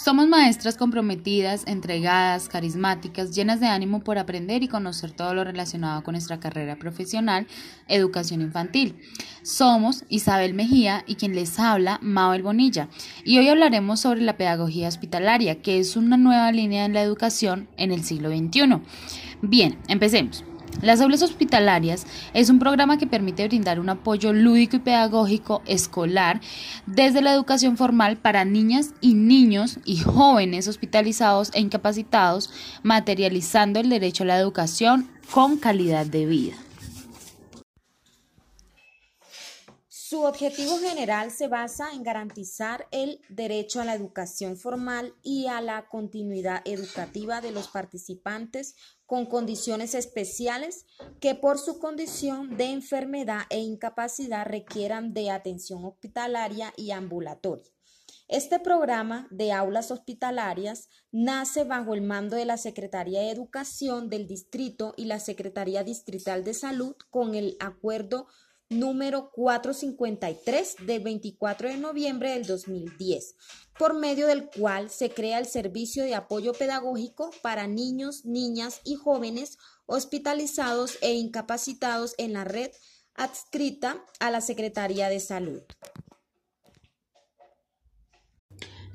Somos maestras comprometidas, entregadas, carismáticas, llenas de ánimo por aprender y conocer todo lo relacionado con nuestra carrera profesional, educación infantil. Somos Isabel Mejía y quien les habla, Mabel Bonilla. Y hoy hablaremos sobre la pedagogía hospitalaria, que es una nueva línea en la educación en el siglo XXI. Bien, empecemos. Las aulas hospitalarias es un programa que permite brindar un apoyo lúdico y pedagógico escolar desde la educación formal para niñas y niños y jóvenes hospitalizados e incapacitados, materializando el derecho a la educación con calidad de vida. Su objetivo general se basa en garantizar el derecho a la educación formal y a la continuidad educativa de los participantes con condiciones especiales que por su condición de enfermedad e incapacidad requieran de atención hospitalaria y ambulatoria. Este programa de aulas hospitalarias nace bajo el mando de la Secretaría de Educación del Distrito y la Secretaría Distrital de Salud con el acuerdo número 453 de 24 de noviembre del 2010, por medio del cual se crea el servicio de apoyo pedagógico para niños, niñas y jóvenes hospitalizados e incapacitados en la red adscrita a la Secretaría de Salud.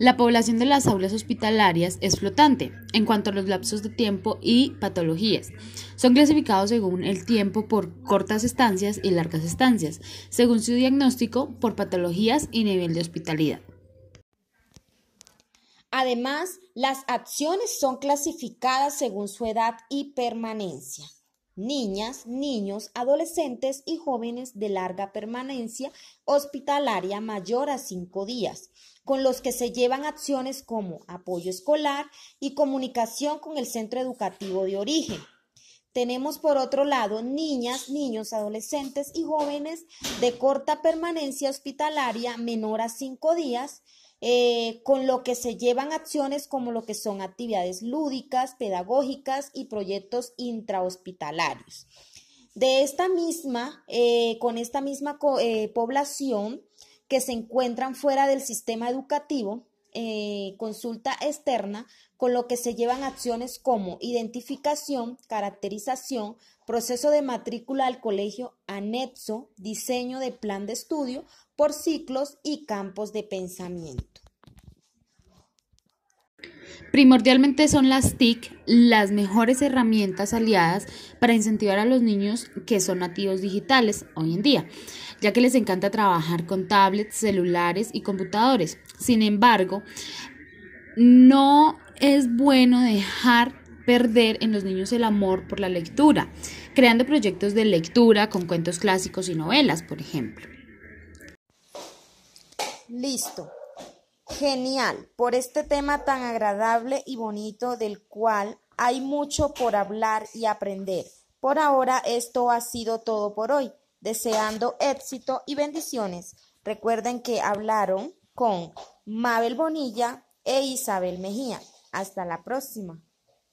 La población de las aulas hospitalarias es flotante en cuanto a los lapsos de tiempo y patologías. Son clasificados según el tiempo por cortas estancias y largas estancias, según su diagnóstico por patologías y nivel de hospitalidad. Además, las acciones son clasificadas según su edad y permanencia. Niñas, niños, adolescentes y jóvenes de larga permanencia hospitalaria mayor a cinco días con los que se llevan acciones como apoyo escolar y comunicación con el centro educativo de origen. Tenemos por otro lado niñas, niños, adolescentes y jóvenes de corta permanencia hospitalaria menor a cinco días, eh, con lo que se llevan acciones como lo que son actividades lúdicas, pedagógicas y proyectos intrahospitalarios. De esta misma, eh, con esta misma eh, población, que se encuentran fuera del sistema educativo, consulta externa, con lo que se llevan acciones como identificación, caracterización, proceso de matrícula al colegio, anexo, diseño de plan de estudio por ciclos y campos de pensamiento. Primordialmente son las TIC las mejores herramientas aliadas para incentivar a los niños que son nativos digitales hoy en día, ya que les encanta trabajar con tablets, celulares y computadores. Sin embargo, no es bueno dejar perder en los niños el amor por la lectura, creando proyectos de lectura con cuentos clásicos y novelas, por ejemplo. Listo. Genial, por este tema tan agradable y bonito del cual hay mucho por hablar y aprender. Por ahora esto ha sido todo por hoy, deseando éxito y bendiciones. Recuerden que hablaron con Mabel Bonilla e Isabel Mejía. Hasta la próxima.